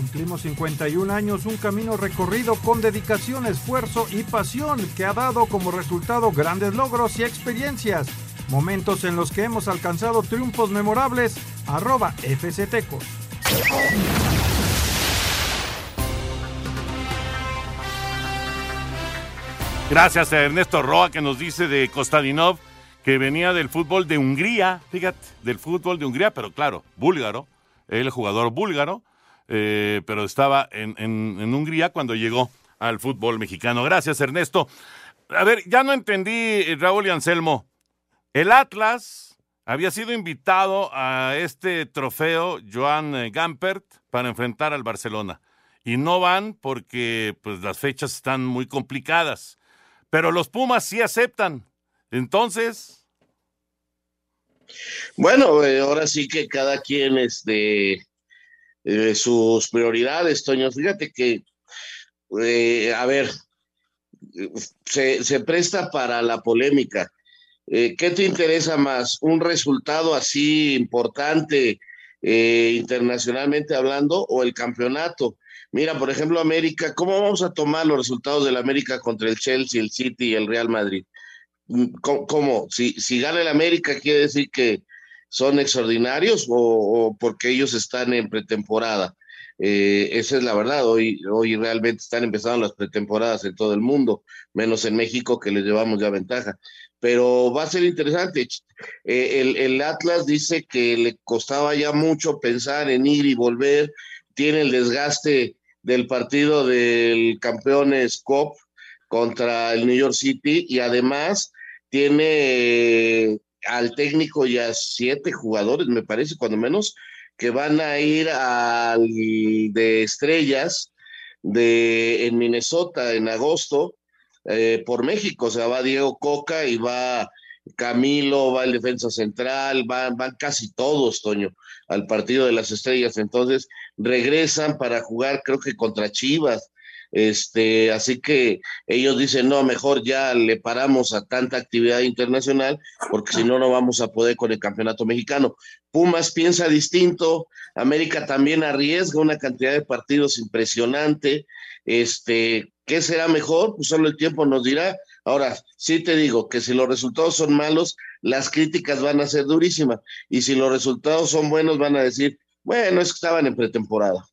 Cumplimos 51 años, un camino recorrido con dedicación, esfuerzo y pasión que ha dado como resultado grandes logros y experiencias. Momentos en los que hemos alcanzado triunfos memorables. Arroba. Gracias a Ernesto Roa que nos dice de Kostadinov que venía del fútbol de Hungría, fíjate, del fútbol de Hungría, pero claro, búlgaro, el jugador búlgaro, eh, pero estaba en, Hungría cuando llegó al fútbol mexicano. Gracias, Ernesto. A ver, ya no entendí, Raúl y Anselmo. El Atlas había sido invitado a este trofeo Joan eh, Gampert para enfrentar al Barcelona. Y no van porque pues, las fechas están muy complicadas. Pero los Pumas sí aceptan. Entonces. Bueno, eh, ahora sí que cada quien este, eh, sus prioridades, Toño. Fíjate que, eh, a ver, se, se, presta para la polémica. Eh, ¿Qué te interesa más? ¿Un resultado así importante internacionalmente hablando o el campeonato? Mira, por ejemplo, América, ¿cómo vamos a tomar los resultados del América contra el Chelsea, el City y el Real Madrid? Mm, cómo? Si, si gana el América, quiere decir que son extraordinarios o, porque ellos están en pretemporada. Eh, esa es la verdad, hoy, hoy realmente están empezando las pretemporadas en todo el mundo, menos en México que les llevamos ya ventaja. Pero va a ser interesante. Eh, el, el, Atlas dice que le costaba ya mucho pensar en ir y volver, tiene el desgaste del partido del campeones COP contra el New York City y además tiene al técnico y a siete jugadores, me parece, cuando menos, que van a ir al de estrellas de en Minnesota en agosto eh, por México. O sea, va Diego Coca y va Camilo, va el defensa central, van, van casi todos, Toño, al partido de las estrellas. Entonces regresan para jugar, creo que contra Chivas. Este, así que ellos dicen, no, mejor ya le paramos a tanta actividad internacional, porque si no, no vamos a poder con el campeonato mexicano. Pumas piensa distinto, América también arriesga una cantidad de partidos impresionante. Este, ¿qué será mejor? Pues solo el tiempo nos dirá. Ahora, sí te digo que si los resultados son malos, las críticas van a ser durísimas. Y si los resultados son buenos, van a decir, bueno, es que estaban en pretemporada.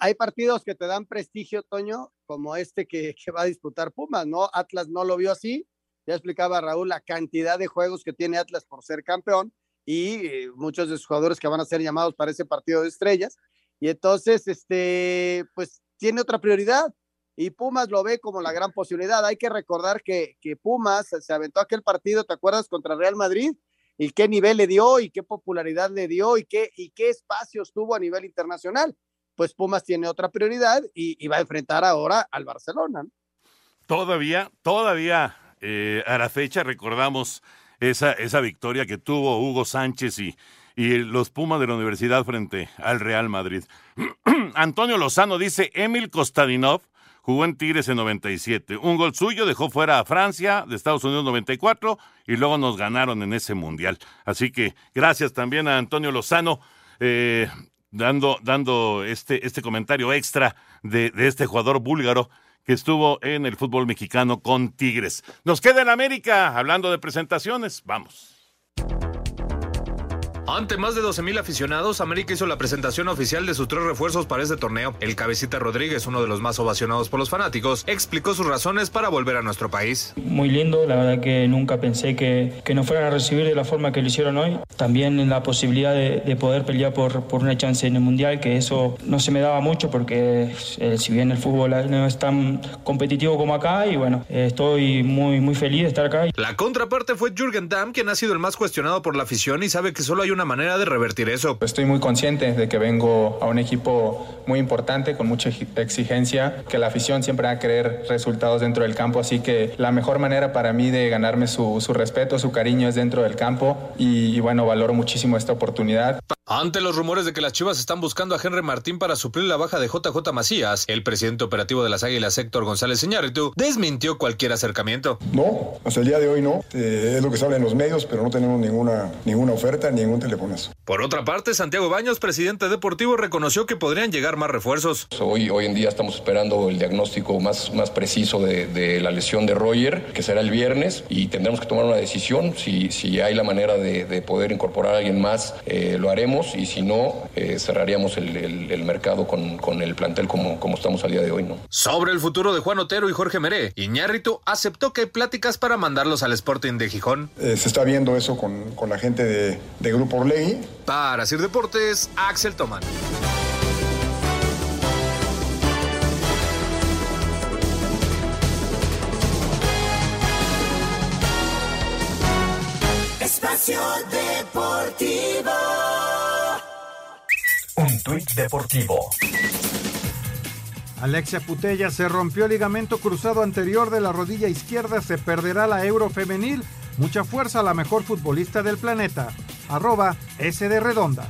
Hay partidos que te dan prestigio, Toño, como este que, va a disputar Pumas, ¿no? Atlas no lo vio así. Ya explicaba Raúl la cantidad de juegos que tiene Atlas por ser campeón y eh, muchos de sus jugadores que van a ser llamados para ese partido de estrellas. Y entonces, este, pues tiene otra prioridad. y Pumas lo ve como la gran posibilidad. Hay que recordar que, que Pumas se aventó aquel partido, ¿te acuerdas? Contra Real Madrid y qué nivel le dio y qué popularidad le dio y qué, y qué espacios tuvo a nivel internacional. Pues Pumas tiene otra prioridad y, va a enfrentar ahora al Barcelona. Todavía, todavía eh, a la fecha recordamos esa, esa victoria que tuvo Hugo Sánchez y, los Pumas de la Universidad frente al Real Madrid. Antonio Lozano dice, Emil Kostadinov jugó en Tigres en 97. Un gol suyo dejó fuera a Francia de Estados Unidos 94 y luego nos ganaron en ese mundial. Así que gracias también a Antonio Lozano. Eh, dando, dando este, este comentario extra de, de este jugador búlgaro que estuvo en el fútbol mexicano con Tigres. Nos queda en América, hablando de presentaciones. Vamos. Ante más de 12.000 aficionados, América hizo la presentación oficial de sus tres refuerzos para este torneo. El cabecita Rodríguez, uno de los más ovacionados por los fanáticos, explicó sus razones para volver a nuestro país. Muy lindo, la verdad que nunca pensé que, que nos fueran a recibir de la forma que lo hicieron hoy. También en la posibilidad de, poder pelear por, por, una chance en el Mundial, que eso no se me daba mucho porque eh, si bien el fútbol no es tan competitivo como acá, y bueno, eh, estoy muy, muy feliz de estar acá. La contraparte fue Jürgen Damm, quien ha sido el más cuestionado por la afición y sabe que solo hay una manera de revertir eso. Estoy muy consciente de que vengo a un equipo muy importante, con mucha exigencia, que la afición siempre va a querer resultados dentro del campo, así que la mejor manera para mí de ganarme su, respeto, su cariño es dentro del campo y, bueno, valoro muchísimo esta oportunidad. Ante los rumores de que las Chivas están buscando a Henry Martín para suplir la baja de JJ Macías, el presidente operativo de las Águilas, Héctor González Iñárritu, desmintió cualquier acercamiento. No, hasta el día de hoy no. Eh, es lo que se habla en los medios, pero no tenemos ninguna, ninguna oferta, ningún teléfono. Por otra parte, Santiago Baños, presidente deportivo, reconoció que podrían llegar más refuerzos. Hoy, hoy en día estamos esperando el diagnóstico más, más preciso de, la lesión de Roger, que será el viernes, y tendremos que tomar una decisión. Si, si hay la manera de, poder incorporar a alguien más, eh, lo haremos, y si no, eh, cerraríamos el, mercado con, con, el plantel como, como estamos al día de hoy. ¿no? Sobre el futuro de Juan Otero y Jorge Meré, Iñárritu aceptó que hay pláticas para mandarlos al Sporting de Gijón. Eh, se está viendo eso con, con la gente de, de Grupo Orlegui para Sir Deportes, Axel Toman. Espacio Deportivo. Tuit deportivo. Alexia Putella se rompió el ligamento cruzado anterior de la rodilla izquierda, se perderá la Euro femenil. Mucha fuerza a la mejor futbolista del planeta arroba S Redonda.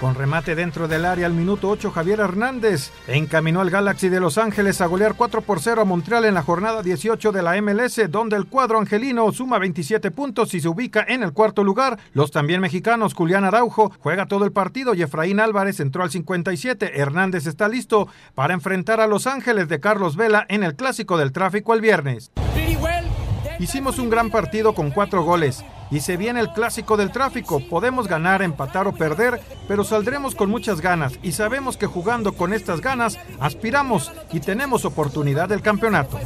Con remate dentro del área al minuto 8, Javier Hernández encaminó al Galaxy de Los Ángeles a golear 4 por 0 a Montreal en la jornada 18 de la MLS, donde el cuadro angelino suma 27 puntos y se ubica en el cuarto lugar. Los también mexicanos Julián Araujo juega todo el partido y Efraín Álvarez entró al 57. Hernández está listo para enfrentar a Los Ángeles de Carlos Vela en el clásico del tráfico el viernes. Hicimos un gran partido con cuatro goles y se viene el clásico del tráfico. Podemos ganar, empatar o perder, pero saldremos con muchas ganas y sabemos que jugando con estas ganas aspiramos y tenemos oportunidad del campeonato.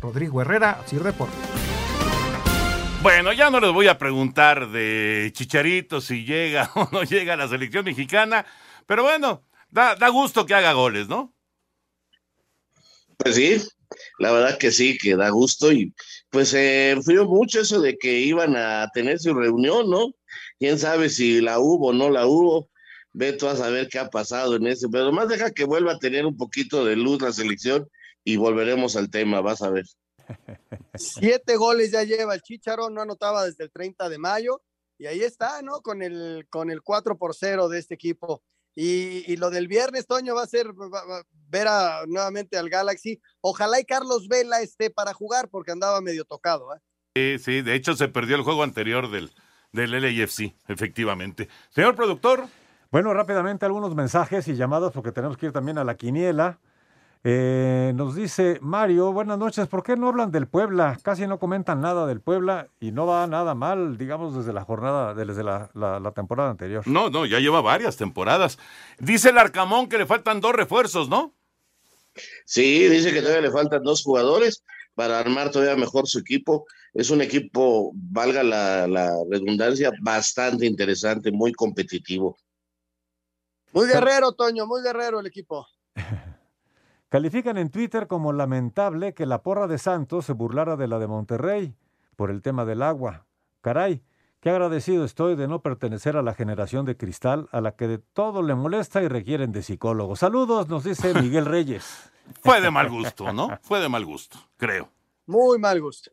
Rodrigo Herrera, Sir Deportes. Bueno, ya no les voy a preguntar de Chicharito si llega o no llega a la selección mexicana, pero bueno, da, da gusto que haga goles, ¿no? Pues sí, la verdad que sí, que da gusto y pues se enfrió mucho eso de que iban a tener su reunión, ¿no? Quién sabe si la hubo o no la hubo. Ve tú a saber qué ha pasado en ese, pero más deja que vuelva a tener un poquito de luz la selección y volveremos al tema, vas a ver. Siete goles ya lleva el Chicharo, no anotaba desde el 30 de mayo, y ahí está, ¿no? Con el, con el 4 por 0 de este equipo. Y, lo del viernes, Toño, va a ser ver a, nuevamente al Galaxy. Ojalá y Carlos Vela esté para jugar porque andaba medio tocado. ¿eh? Sí, sí, de hecho se perdió el juego anterior del, del LAFC, efectivamente. Señor productor. Bueno, rápidamente algunos mensajes y llamadas porque tenemos que ir también a la quiniela. Eh, nos dice Mario, buenas noches, ¿por qué no hablan del Puebla? Casi no comentan nada del Puebla y no va nada mal, digamos, desde la jornada, desde la, la, temporada anterior. No, no, ya lleva varias temporadas. Dice el Arcamón que le faltan dos refuerzos, ¿no? Sí, dice que todavía le faltan dos jugadores para armar todavía mejor su equipo. Es un equipo, valga la redundancia, bastante interesante, muy competitivo. Muy guerrero, Toño, muy guerrero el equipo. Califican en Twitter como lamentable que la porra de Santos se burlara de la de Monterrey por el tema del agua. Caray, qué agradecido estoy de no pertenecer a la generación de cristal a la que de todo le molesta y requieren de psicólogos. Saludos, nos dice Miguel Reyes. Fue de mal gusto, ¿no? Fue de mal gusto, creo. Muy mal gusto.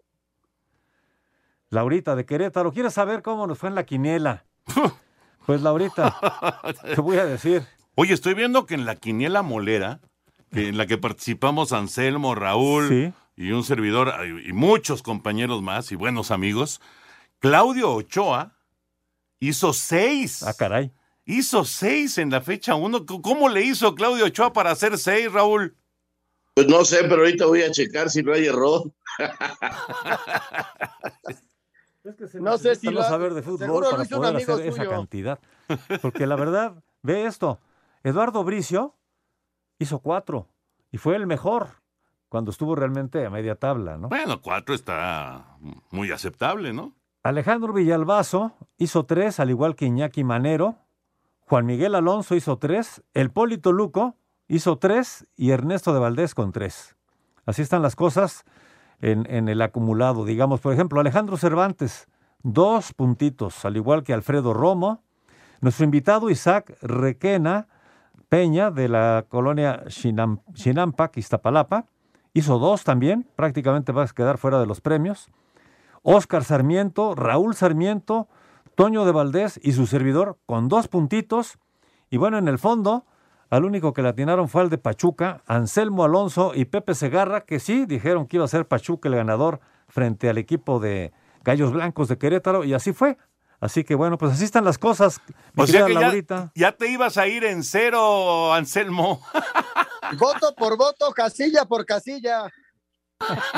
Laurita de Querétaro, ¿quieres saber cómo nos fue en la quiniela? Pues Laurita, te voy a decir. Oye, estoy viendo que en la quiniela molera, que en la que participamos Anselmo, Raúl y un servidor y muchos compañeros más y buenos amigos, Claudio Ochoa hizo seis. Ah, caray. Hizo seis en la fecha uno. ¿Cómo le hizo Claudio Ochoa para hacer seis, Raúl? Pues no sé, pero ahorita voy a checar si no hay error. no sé si lo saber de fútbol para poder hacer esa cantidad. Porque la verdad, ve esto. Eduardo Bricio hizo cuatro y fue el mejor cuando estuvo realmente a media tabla, ¿no? Bueno, cuatro está muy aceptable, ¿no? Alejandro Villalbazo hizo tres, al igual que Iñaki Manero. Juan Miguel Alonso hizo tres. El Polito Luco hizo tres y Ernesto de Valdés con tres. Así están las cosas en, en el acumulado. Digamos, por ejemplo, Alejandro Cervantes, dos puntitos, al igual que Alfredo Romo. Nuestro invitado Isaac Requena Peña, de la colonia Chinam, Chinampa, Iztapalapa, hizo dos también, prácticamente va a quedar fuera de los premios. Óscar Sarmiento, Raúl Sarmiento, Toño de Valdés y su servidor con dos puntitos. Y bueno, en el fondo, al único que le atinaron fue al de Pachuca, Anselmo Alonso y Pepe Segarra, que sí dijeron que iba a ser Pachuca el ganador frente al equipo de Gallos Blancos de Querétaro, y así fue. Así que bueno, pues así están las cosas. o sea que ya, ya, te ibas a ir en cero, Anselmo. voto por voto, casilla por casilla.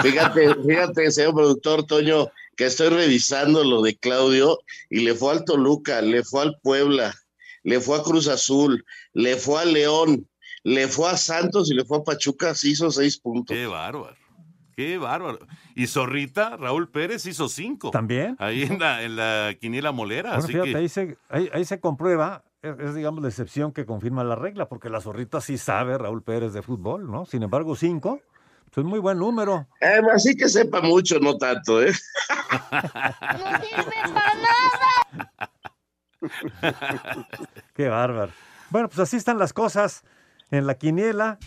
Fíjate, fíjate, señor productor Toño, que estoy revisando lo de Claudio y le fue al Toluca, le fue al Puebla, le fue a Cruz Azul, le fue a León, le fue a Santos y le fue a Pachuca, se hizo seis puntos. Qué bárbaro. Qué bárbaro. Y Zorrita, Raúl Pérez hizo cinco. También. Ahí en la, en la quiniela molera. Bueno, fíjate, ahí, se, ahí, se comprueba, es, digamos la excepción que confirma la regla, porque la Zorrita sí sabe, Raúl Pérez, de fútbol, ¿no? Sin embargo, cinco, pues es muy buen número. Eh, así que sepa mucho, no tanto, ¿eh? ¡No sirve para nada! Qué bárbaro. Bueno, pues así están las cosas en la quiniela.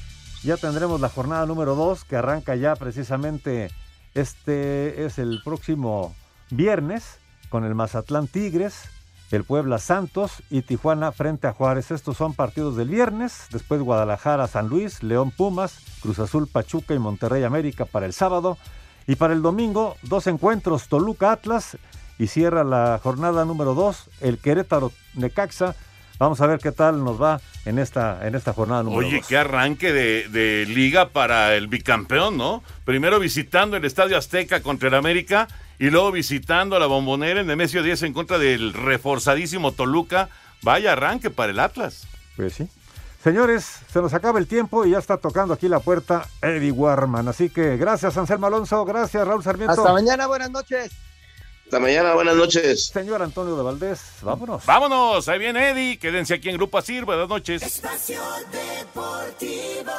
Ya tendremos la jornada número 2 que arranca ya precisamente este es el próximo viernes con el Mazatlán Tigres, el Puebla Santos y Tijuana frente a Juárez. Estos son partidos del viernes, después Guadalajara San Luis, León Pumas, Cruz Azul Pachuca y Monterrey América para el sábado. Y para el domingo, dos encuentros, Toluca Atlas y cierra la jornada número 2, el Querétaro Necaxa Vamos a ver qué tal nos va en esta, en esta jornada número Oye, qué arranque de, de, liga para el bicampeón, ¿no? Primero visitando el Estadio Azteca contra el América y luego visitando a la Bombonera en Nemesio 10 en contra del reforzadísimo Toluca. Vaya arranque para el Atlas. Pues sí. Señores, se nos acaba el tiempo y ya está tocando aquí la puerta Eddie Warman. Así que gracias, Anselmo Alonso. Gracias, Raúl Sarmiento. Hasta mañana, buenas noches. Hasta mañana, buenas noches. Señor Antonio de Valdés, vámonos. Vámonos, ahí viene Eddie, quédense aquí en Grupo Asir, buenas noches. Espacio Deportivo.